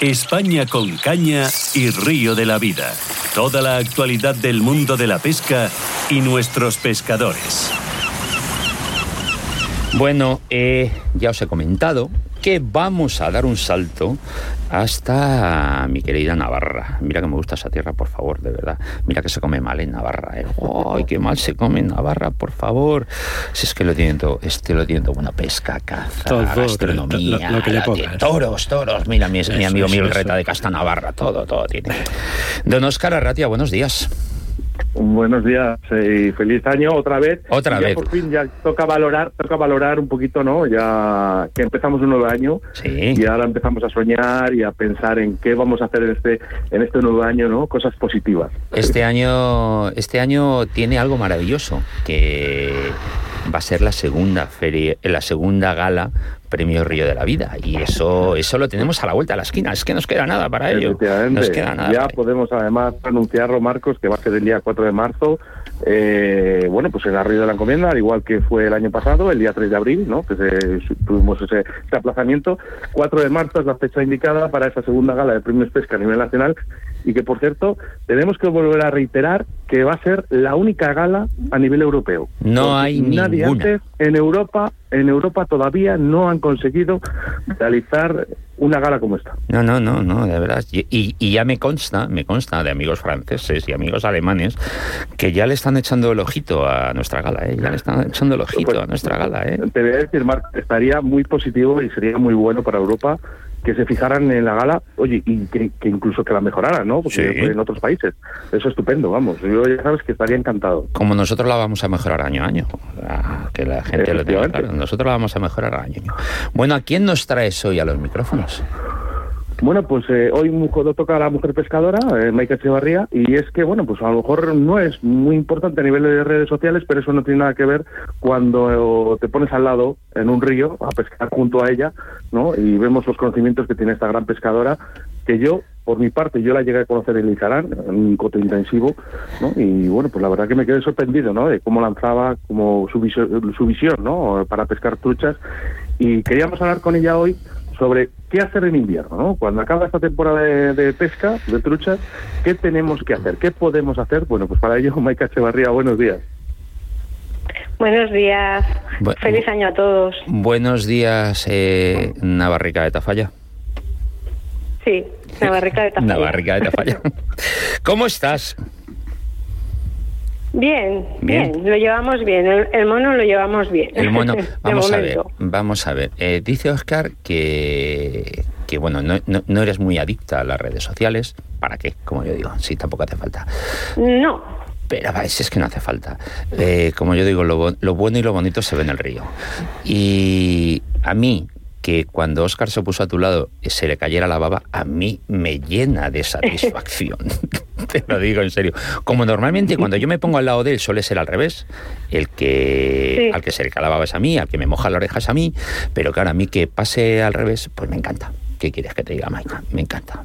España con caña y río de la vida. Toda la actualidad del mundo de la pesca y nuestros pescadores. Bueno, eh, ya os he comentado que vamos a dar un salto hasta mi querida Navarra. Mira que me gusta esa tierra, por favor, de verdad. Mira que se come mal en Navarra. ¿eh? ¡Ay, qué mal se come en Navarra, por favor! Si es que lo tienen todo, este lo tienen todo. Bueno, pesca, caza, Todo, gastronomía, lo- lo que le pongas. toros, toros. Mira, mi, mi Eso, amigo eso, Mil Reta de Casta Navarra, todo, todo tiene. Don Oscar Arratia, buenos días. Buenos días eh, y feliz año otra vez. Otra ya vez. Por fin ya toca valorar, toca valorar un poquito, ¿no? Ya que empezamos un nuevo año Sí. y ahora empezamos a soñar y a pensar en qué vamos a hacer en este en este nuevo año, ¿no? Cosas positivas. Este año, este año tiene algo maravilloso, que va a ser la segunda feria, la segunda gala Premio Río de la Vida. Y eso, eso lo tenemos a la vuelta de la esquina. Es que nos queda nada para ello. Nos queda nada. ya podemos además anunciarlo, Marcos, que va a ser el día 4 de marzo. eh, bueno, pues en la Río de la Encomienda, al igual que fue el año pasado, el día 3 de abril, ¿no? Que se, tuvimos ese, ese aplazamiento. 4 de marzo es la fecha indicada para esa segunda gala de premios pesca a nivel nacional. Y que, por cierto, tenemos que volver a reiterar que va a ser la única gala a nivel europeo. No hay nadie ninguna. antes en Europa, en Europa todavía no han conseguido realizar una gala como esta. No, no, no, no, de verdad. Y, y- y ya me consta, me consta de amigos franceses y amigos alemanes que ya le están echando el ojito a nuestra gala, ¿eh? Ya le están echando el ojito a nuestra gala, ¿eh? Te voy a decir, Marc, estaría muy positivo y sería muy bueno para Europa que se fijaran en la gala, oye, y que, que incluso que la mejoraran, ¿no? Porque Sí. en otros países. Eso es estupendo, vamos. Yo ya sabes que estaría encantado. Como nosotros la vamos a mejorar año a año. Ah, Que la gente lo tenga claro. Nosotros la vamos a mejorar año a año. Bueno, ¿a quién nos traes hoy a los micrófonos? Bueno, pues eh, hoy toca a la mujer pescadora, eh, Maika Echevarría, y es que, bueno, pues a lo mejor no es muy importante a nivel de redes sociales, pero eso no tiene nada que ver cuando eh, te pones al lado en un río a pescar junto a ella, ¿no? Y vemos los conocimientos que tiene esta gran pescadora, que yo, por mi parte, yo la llegué a conocer en Lizarán, en un coto intensivo, ¿no? Y bueno, pues la verdad que me quedé sorprendido, ¿no? De cómo lanzaba, como su, visio- su visión, ¿no? Para pescar truchas. Y queríamos hablar con ella hoy sobre qué hacer en invierno, ¿no? Cuando acaba esta temporada de, de pesca, de truchas, ¿qué tenemos que hacer? ¿Qué podemos hacer? Bueno, pues para ello, Maika Echevarría, buenos días. Buenos días. Bu- Feliz año a todos. Buenos días, eh, Navarrica de Tafalla. Sí, Navarrica de Tafalla. Navarrica de Tafalla. ¿Cómo estás? Bien, Bien. bien, lo llevamos bien. El, el mono lo llevamos bien. El mono. Vamos a ver, vamos a ver. Eh, dice Oscar que, que bueno, no, no- no eres muy adicta a las redes sociales. ¿Para qué? Como yo digo, sí, tampoco hace falta. No, Pero si es que no hace falta. Eh, como yo digo, lo, lo bueno y lo bonito se ve en el río. Y a mí, que cuando Oscar se puso a tu lado se le cayera la baba, a mí me llena de satisfacción. Te lo digo en serio. Como normalmente cuando yo me pongo al lado de él suele ser al revés. El que Sí. al que se le cae la baba es a mí, al que me moja la oreja es a mí. Pero claro, a mí que pase al revés, pues me encanta. ¿Qué quieres que te diga, Maika? Me encanta.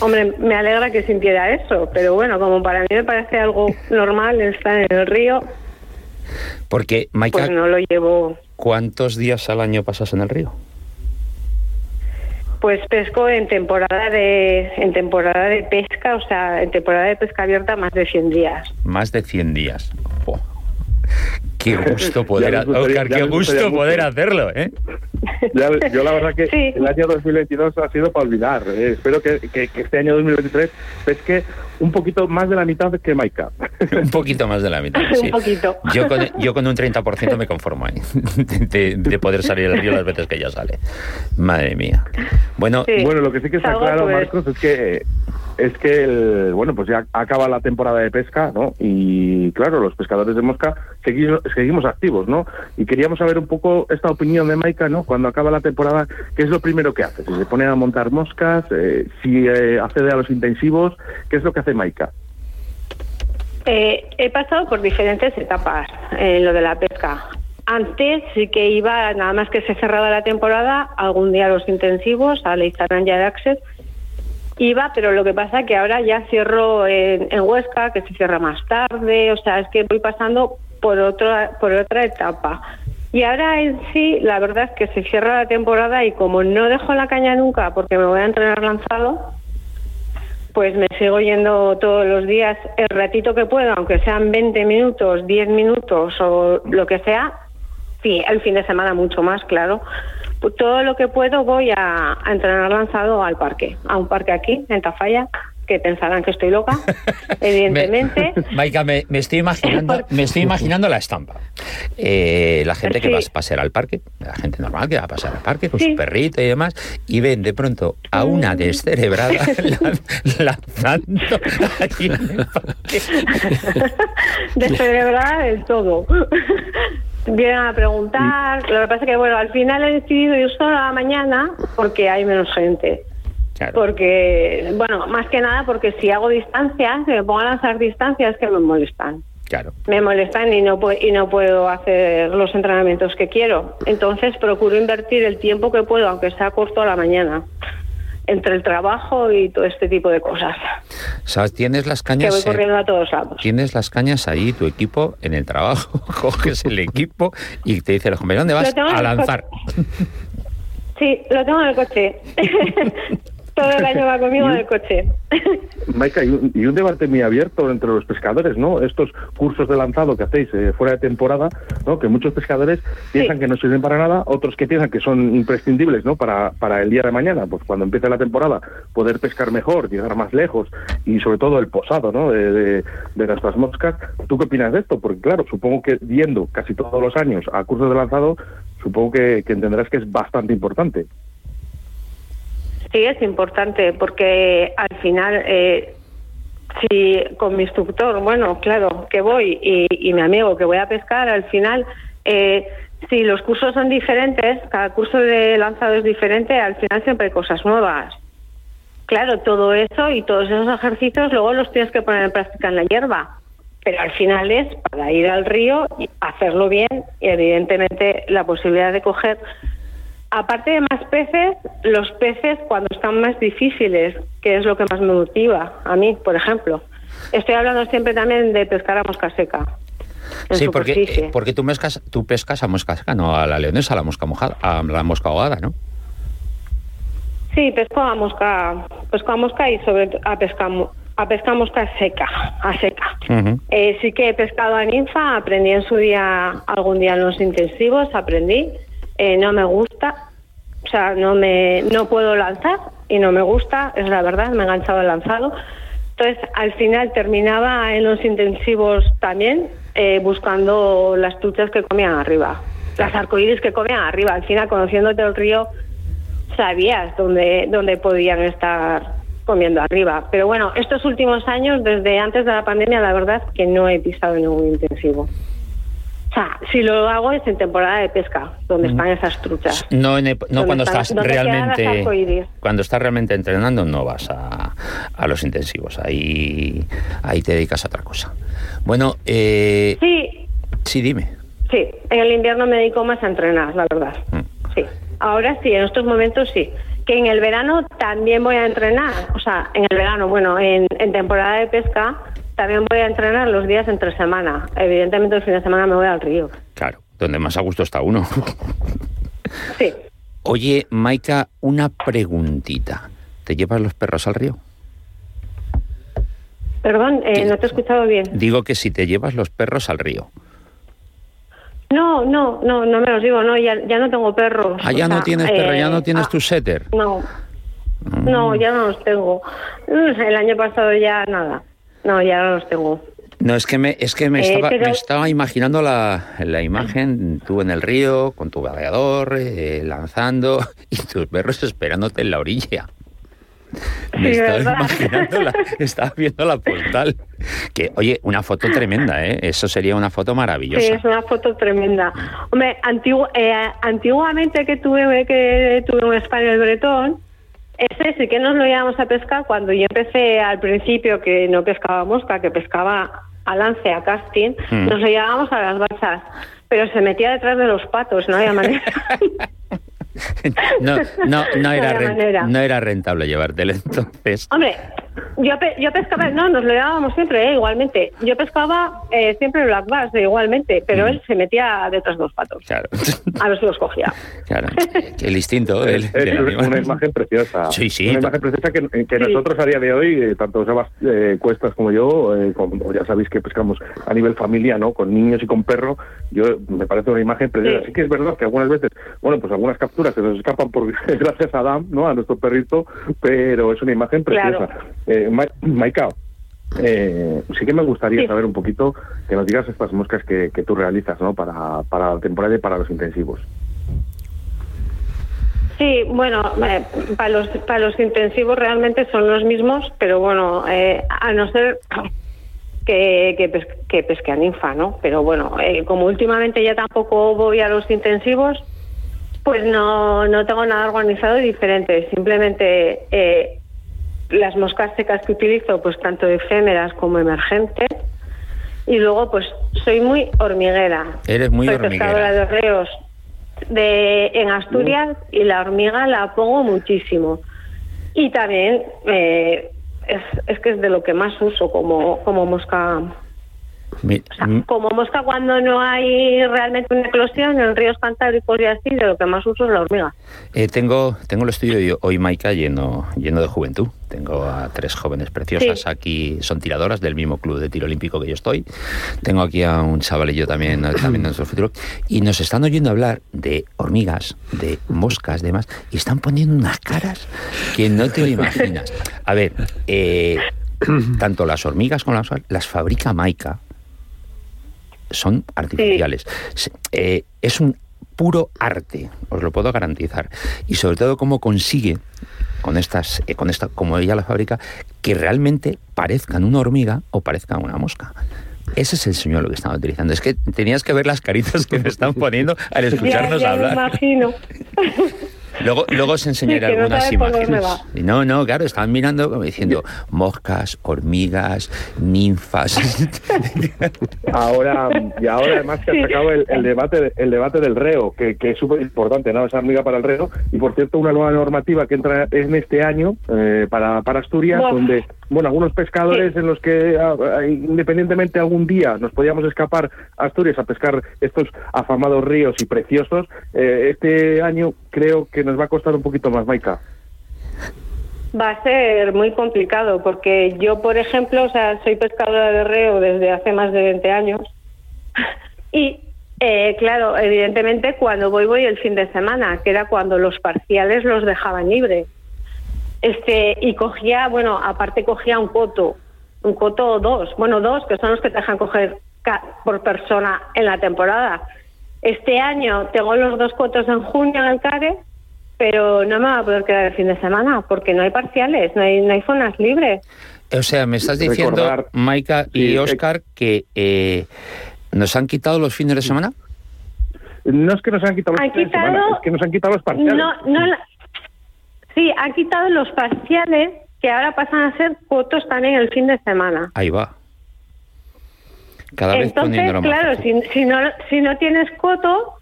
hombre, me alegra que sintiera eso, pero bueno, como para mí me parece algo normal estar en el río, Porque, Maika, pues no lo llevo. ¿cuántos días al año pasas en el río? Pues pesco en temporada de en temporada de pesca, o sea, en temporada de pesca abierta más de 100 días. Más de 100 días. Qué gusto poder, gustaría- qué gusto poder mucho. hacerlo, ¿eh? Ya, yo la verdad que Sí. el año 2022 ha sido para olvidar. Eh, espero que, que- que este año 2023 pesque un poquito más de la mitad que Maika. Un poquito más de la mitad. sí. Un poquito. Yo con, yo con un 30% me conformo ahí, de, de poder salir al río las veces que ya sale. Madre mía. Bueno, Sí. Bueno, lo que sí que está Salgo, claro, pues. Marcos, es que es que el, bueno, pues ya acaba la temporada de pesca, ¿no? Y claro, los pescadores de mosca seguimos, seguimos activos, ¿no? Y queríamos saber un poco esta opinión de Maika, ¿no? Cuando acaba la temporada, ¿qué es lo primero que hace? Si se pone a montar moscas, eh, si eh, accede a los intensivos, ¿qué es lo que hace Maika? Eh, he pasado por diferentes etapas en lo de la pesca. Antes que iba, nada más que se cerraba la temporada, algún día a los intensivos, a Leizarán y a Daxet. Iba, pero lo que pasa que ahora ya cierro en, en Huesca, que se cierra más tarde, o sea, es que voy pasando por otra, por otra etapa. Y ahora en sí, la verdad es que se cierra la temporada y como no dejo la caña nunca porque me voy a entrenar lanzado, pues me sigo yendo todos los días el ratito que puedo, aunque sean 20 minutos, 10 minutos o lo que sea. Sí, el fin de semana mucho más, claro. Pues todo lo que puedo voy a, a entrenar lanzado al parque, a un parque aquí, en Tafalla, que pensarán que estoy loca, evidentemente. me, Maika, me, me, estoy imaginando, me estoy imaginando la estampa. Eh, la gente que va a pasear al parque, la gente normal que va a pasar al parque con sí. su perrito y demás, y ven de pronto a una descerebrada lanzando allí en el parque. descerebrada del todo. Vienen a preguntar, lo que pasa es que, bueno, al final he decidido ir solo a la mañana porque hay menos gente. Claro. Porque, bueno, más que nada porque si hago distancias, si me pongo a lanzar distancias que me molestan. Claro. Me molestan y no, y no puedo hacer los entrenamientos que quiero. Entonces procuro invertir el tiempo que puedo, aunque sea corto a la mañana, entre el trabajo y todo este tipo de cosas. ¿Sabes? Tienes las cañas. Que voy corriendo a todos lados. Tienes las cañas ahí, tu equipo, en el trabajo. Coges el equipo y te dice el compañero, ¿dónde vas? A lanzar. Sí, lo tengo en el coche. Todo el año va conmigo en el coche. Maika, y un, y un, debate muy abierto entre los pescadores, ¿no? Estos cursos de lanzado que hacéis eh, fuera de temporada, ¿no? Que muchos pescadores piensan sí. que no sirven para nada, otros que piensan que son imprescindibles, ¿no? Para, para el día de mañana, pues cuando empiece la temporada, poder pescar mejor, llegar más lejos y sobre todo el posado, ¿no? De, de, de nuestras moscas. ¿Tú qué opinas de esto? Porque claro, supongo que yendo casi todos los años a cursos de lanzado, supongo que, que entenderás que es bastante importante. Sí, es importante porque al final, eh, si con mi instructor, bueno, claro, que voy y, mi amigo que voy a pescar, al final, eh, si los cursos son diferentes, cada curso de lanzado es diferente, al final siempre hay cosas nuevas. Claro, todo eso y todos esos ejercicios luego los tienes que poner en práctica en la hierba. Pero al final es para ir al río, y hacerlo bien y evidentemente la posibilidad de coger aparte de más peces, los peces cuando están más difíciles, que es lo que más me motiva a mí, por ejemplo. Estoy hablando siempre también de pescar a mosca seca. Sí, porque, porque tú, pescas, tú pescas a mosca seca, no a la leonesa, a la mosca mojada, a la mosca ahogada, ¿no? Sí, pesco a mosca, pesco a mosca y sobre a pesca a pescar mosca seca, a seca. Uh -huh. eh, sí que he pescado a ninfa, aprendí en su día, algún día en los intensivos, aprendí eh, no me gusta, o sea, no me no puedo lanzar y no me gusta, es la verdad, me he enganchado el lanzado. Entonces, al final terminaba en los intensivos también eh, buscando las truchas que comían arriba, las arcoíris que comían arriba. Al final, conociéndote el río, sabías dónde, dónde podían estar comiendo arriba. Pero bueno, estos últimos años, desde antes de la pandemia, la verdad que no he pisado ningún intensivo. O sea, si lo hago es en temporada de pesca, donde están esas truchas. No, en, no cuando están, estás realmente cuando estás realmente entrenando no vas a, a, los intensivos, ahí ahí te dedicas a otra cosa. Bueno, eh, sí, sí, dime. Sí, en el invierno me dedico más a entrenar, la verdad. Mm. Sí, ahora sí, en estos momentos sí. Que en el verano también voy a entrenar, o sea, en el verano, bueno, en, en temporada de pesca también voy a entrenar los días entre semana. Evidentemente el fin de semana me voy al río. Claro, donde más a gusto está uno. Sí. Oye, Maika, una preguntita. ¿Te llevas los perros al río? Perdón, eh, no te he escuchado bien. Digo que si te llevas los perros al río. No, no, no, no me los digo, no, ya, ya no tengo perros. Ah, ya no sea, tienes perro, eh, ya no tienes ah, tu setter. No, mm. no, ya no los tengo. El año pasado ya nada. No, ya no los tengo. No, es que me, es que me, eh, estaba, pero... me estaba imaginando la, la, imagen, tú en el río, con tu vadeador, eh, lanzando, y tus perros esperándote en la orilla. Me sí, estaba ¿verdad? imaginando, la, estaba viendo la postal. Que, oye, una foto tremenda, ¿eh? Eso sería una foto maravillosa. Sí, es una foto tremenda. Hombre, antigu eh, antiguamente que tuve, que tuve un español bretón, ese sí que nos lo íbamos a pescar cuando yo empecé al principio que no pescaba mosca, que pescaba a lance, a casting, mm. nos lo llevábamos a las balsas, pero se metía detrás de los patos, no había manera. no, no, no, era no, no, era rentable llevártelo entonces. Hombre, Yo, yo pescaba, no, nos lo llevábamos siempre, ¿eh? igualmente. Yo pescaba eh, siempre black bass, igualmente, pero mm. él se metía detrás de los patos. Claro. A ver si los cogía. Claro, el instinto. es, una imagen preciosa. Sí, sí. Una imagen preciosa que, nosotros a día de hoy, eh, tanto Sebas Cuestas como yo, como ya sabéis que pescamos a nivel familia, ¿no? Con niños y con perro, yo me parece una imagen preciosa. Sí, que es verdad que algunas veces, bueno, pues algunas capturas se nos escapan por gracias a Adam, ¿no? A nuestro perrito, pero es una imagen preciosa. Eh, Maika, eh, sí que me gustaría saber un poquito que nos digas estas moscas que, tú realizas ¿no? para, para la temporada y para los intensivos. Sí, bueno, eh, para, los, para los intensivos realmente son los mismos, pero bueno, eh, a no ser que, que, que pesque a ninfa, ¿no? Pero bueno, como últimamente ya tampoco voy a los intensivos, pues no, no tengo nada organizado y diferente. Simplemente eh, las moscas secas que utilizo, pues tanto efémeras como emergentes. Y luego, pues soy muy hormiguera. Eres muy soy hormiguera. de reos de, en Asturias y la hormiga la pongo muchísimo. Y también eh, es, es que es de lo que más uso como, como mosca Mm. como mosca cuando no hay realmente una eclosión en ríos cantábricos y así, de lo que más uso es la hormiga. Eh, tengo, tengo el estudio hoy, Maika, lleno, lleno de juventud. Tengo a tres jóvenes preciosas aquí, son tiradoras del mismo club de tiro olímpico que yo estoy. Tengo aquí a un chavalillo también, también en nuestro futuro. Y nos están oyendo hablar de hormigas, de moscas, demás, y están poniendo unas caras que no te lo imaginas. A ver, eh, tanto las hormigas como las, las fabrica Maika son artificiales. Eh, es un puro arte, os lo puedo garantizar. Y sobre todo cómo consigue con estas, eh, con esta, como ella la fabrica, que realmente parezcan una hormiga o parezcan una mosca. Ese es el señor lo que estaba utilizando. Es que tenías que ver las caritas que me están poniendo al escucharnos hablar. imagino. Luego, luego os enseñaré algunas imágenes. No, no, claro, estaban mirando como diciendo moscas, hormigas, ninfas. Ahora, y ahora además que ha sacado el, debate el debate del reo, que, es súper importante, ¿no? Esa amiga para el reo. Y por cierto, una nueva normativa que entra en este año eh, para, para Asturias, donde bueno, algunos pescadores en los que ah, ah, independientemente algún día nos podíamos escapar a Asturias a pescar estos afamados ríos y preciosos, eh, este año creo que nos va a costar un poquito más, Maika. Va a ser muy complicado porque yo, por ejemplo, o sea, soy pescadora de reo desde hace más de 20 años y eh, claro, evidentemente cuando voy voy el fin de semana, que era cuando los parciales los dejaban libres. Este, y cogía, bueno, aparte cogía un coto, un coto o dos, bueno, dos, que son los que te dejan coger por persona en la temporada. Este año tengo los dos cotos en junio en el CARE, pero no me va a poder quedar el fin de semana porque no hay parciales, no hay, no hay zonas libres. O sea, me estás diciendo, Maika y Oscar, que eh, nos han quitado los fines de semana. No es que nos han quitado los fines de semana, es que nos han quitado los parciales. No, no, Sí, han quitado los parciales que ahora pasan a ser cotos también el fin de semana. Ahí va. Cada vez Entonces, claro, si, si, no, si no tienes coto,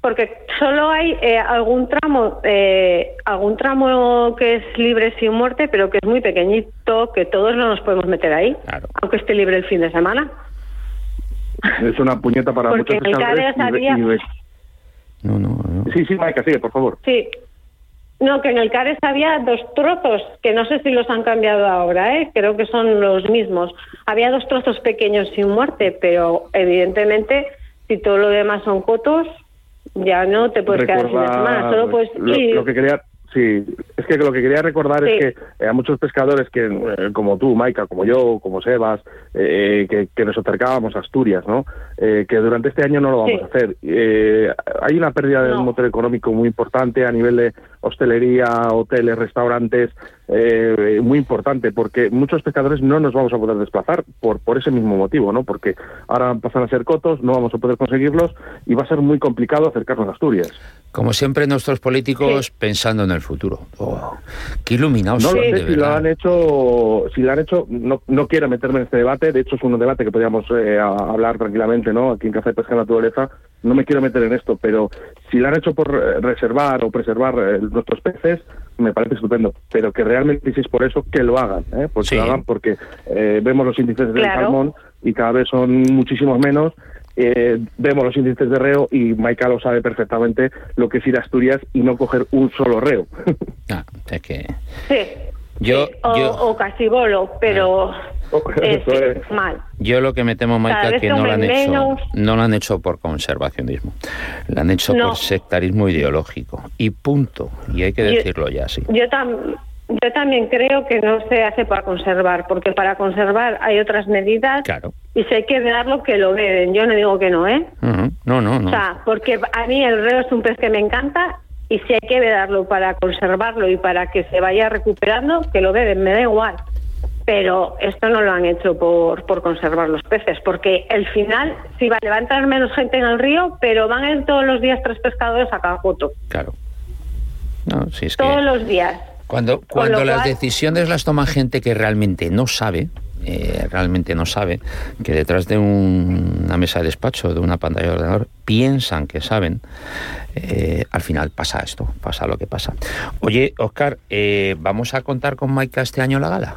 porque solo hay eh, algún tramo eh, algún tramo que es libre sin muerte, pero que es muy pequeñito, que todos no nos podemos meter ahí, aunque esté libre el fin de semana. Es una puñeta para porque muchos en No, no, no. Sí, sí, Maika, sigue, por favor. Sí, no, que en el CARES había dos trozos, que no sé si los han cambiado ahora, ¿eh? creo que son los mismos. Había dos trozos pequeños sin muerte, pero evidentemente, si todo lo demás son cotos, ya no te puedes quedar sin semana. Solo pues, lo, que quería Sí, es que lo que quería recordar es que eh, a muchos pescadores que, eh, como tú, Maika, como yo, como Sebas, eh, que, nos acercábamos a Asturias, ¿no? que durante este año no lo vamos a hacer. hay una pérdida del motor económico muy importante a nivel de hostelería, hoteles, restaurantes, muy importante, porque muchos pescadores no nos vamos a poder desplazar por, por ese mismo motivo, ¿no? Porque ahora pasan a ser cotos, no vamos a poder conseguirlos y va a ser muy complicado acercarnos a Asturias. Como siempre, nuestros políticos pensando en el futuro. Oh, qué iluminados. No lo sé si lo han hecho, si lo han hecho, no, no quiero meterme en este debate, de hecho es un debate que podríamos eh, hablar tranquilamente, ¿no? Aquí en Café Pesca Naturaleza, no me quiero meter en esto, pero si lo han hecho por eh, reservar o preservar eh, nuestros peces, me parece estupendo, pero que realmente si es por eso, que lo hagan, ¿eh? pues Sí. que lo hagan porque eh, vemos los índices del Claro. salmón y cada vez son muchísimos menos. eh, vemos los índices de reo y Maika lo sabe perfectamente lo que es ir a Asturias y no coger un solo reo. Ah, es que Sí. Yo- Sí, o, yo- o casi bolo, pero es, Eso es. mal. yo lo que me temo, Maika, que no lo han hecho, no lo han hecho por conservacionismo, lo han hecho No. por sectarismo ideológico y punto. Y hay que Yo- decirlo ya, sí. Yo, tam- yo también creo que no se hace para conservar, porque para conservar hay otras medidas Claro. y si hay que darlo, que lo beben. Yo no digo que no, ¿eh? No, no, no. O sea, porque a mí el reo es un pez que me encanta y si hay que vedarlo para conservarlo y para que se vaya recuperando, que lo beben, me da igual. Pero esto no lo han hecho por, por conservar los peces, porque el final, sí, vale, va a entrar menos gente en el río, pero van a ir todos los días tres pescadores a. Claro. No, si es que Todos los días. cuando cuando las decisiones las toma gente que realmente no sabe, eh, realmente no sabe, que detrás de un- una mesa de despacho, de una pantalla de ordenador, piensan que saben, eh, al final pasa esto, pasa lo que pasa. Oye, Oscar, eh, ¿vamos a contar con Maika este año la gala?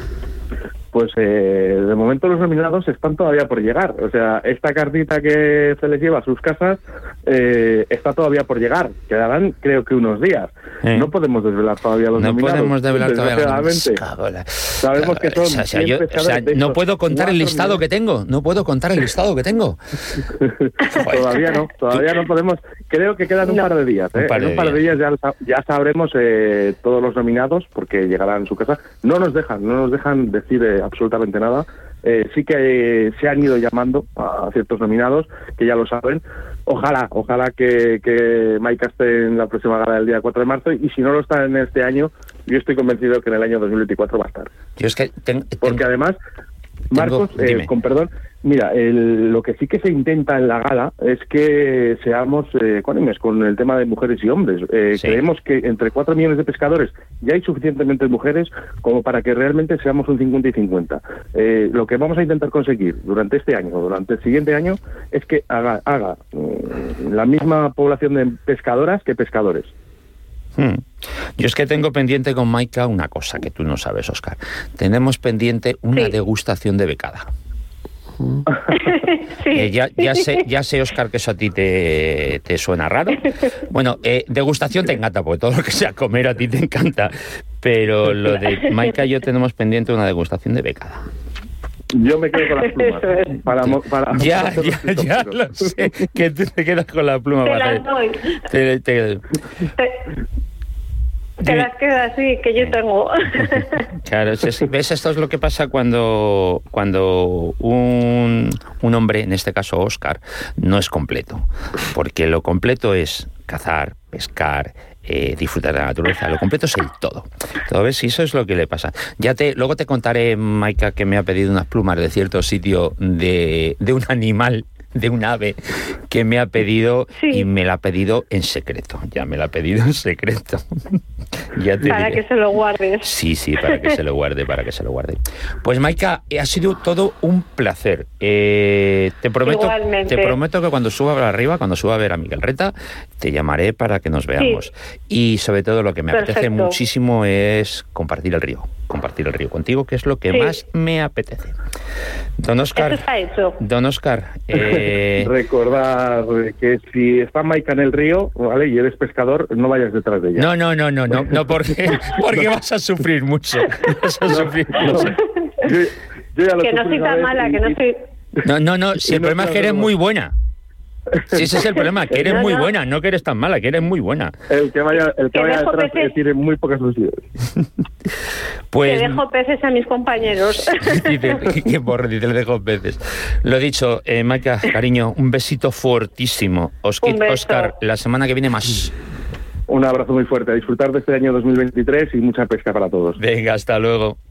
Pues eh, de momento los nominados están todavía por llegar. O sea, esta cartita que se les lleva a sus casas eh, está todavía por llegar. Quedarán, creo que unos días. Eh. No podemos desvelar todavía los No nominados. podemos develar todavía. Cago en la- Sabemos que son O sea, o sea, 100 yo- o sea, pescadores de no puedo contar el listado que tengo. No puedo contar el listado que tengo. Todavía no, todavía no podemos. Creo que quedan un No. par de días. Un ¿eh? par en de un par de días ya, sa- ya sabremos eh, todos los nominados porque llegarán a su casa. No nos dejan, no nos dejan decir absolutamente nada. Eh, sí que se han ido llamando a ciertos nominados que ya lo saben. Ojalá, ojalá que, que Maika esté en la próxima gala del día 4 de marzo y si no lo está en este año, yo estoy convencido que en el año 2024 va a estar. Yo es que ten- Porque además, Marcos, eh, con perdón, mira, el- lo que sí que se intenta en la gala es que seamos eh, con el tema de mujeres y hombres. Eh, Sí. Creemos que entre 4 millones de pescadores ya hay suficientemente mujeres como para que realmente seamos un 50 y 50. Eh, lo que vamos a intentar conseguir durante este año o durante el siguiente año es que haga, haga mm, la misma población de pescadoras que pescadores. Hmm. Yo es que tengo pendiente con Maika una cosa que tú no sabes, Oscar. Tenemos pendiente una Sí. degustación de becada. sí. Eh, ya, ya sé, ya sé, Oscar, que eso a ti te, te suena raro. Bueno, eh, degustación te encanta, porque todo lo que sea comer a ti te encanta. Pero lo de Maika y yo tenemos pendiente una degustación de becada. Yo me quedo con las plumas. Para, mo- para- Ya, para ya, ya lo sé, que tú te quedas con la pluma. Te para las doy. te- te- Te, te las quedas así, que yo tengo. Claro, es- es- ¿ves? Esto es lo que pasa cuando, cuando un, un hombre, en este caso Oscar, no es completo. Porque lo completo es cazar, pescar, eh, disfrutar de la naturaleza. Lo completo es el todo. ¿Todo ves? Y eso es lo que le pasa. Ya te, luego te contaré, Maika, que me ha pedido unas plumas de cierto sitio de, de un animal de un ave que me ha pedido Sí. y me la ha pedido en secreto. Ya me la ha pedido en secreto. ya te para diré. que se lo guardes. Sí, sí, para que se lo guarde, para que se lo guarde. Pues Maika, eh, ha sido todo un placer. Eh, te prometo, Igualmente. te prometo que cuando suba para arriba, cuando suba a ver a Miguel Reta, te llamaré para que nos veamos. Y sobre todo lo que me apetece muchísimo es compartir el río, compartir el río contigo, que es lo que Sí. más me apetece. Don Oscar, Eso está hecho. Don Oscar, eh, Recordar que si está Maika en el río, ¿vale? Y eres pescador, no vayas detrás de ella. no, no, no, no, no, no, porque, porque vas a sufrir mucho. Vas a sufrir No, mucho. yo, yo ya lo Que no soy tan mala, y- que no soy... No, no, no, si el no problema es que eres muy buena. Si ese es el problema, que eres No, muy no. buena, no que eres tan mala, que eres muy buena. El que vaya, el que vaya detrás peces. tiene muy pocas posibilidades. Pues dejo peces a mis compañeros. dice, qué borro, dice, le dejo veces. Lo dicho, eh, Maika, cariño, un besito fuertísimo. Beso. Oscar, la semana que viene más. Un abrazo muy fuerte. A disfrutar de este año 2023 y mucha pesca para todos. Venga, hasta luego.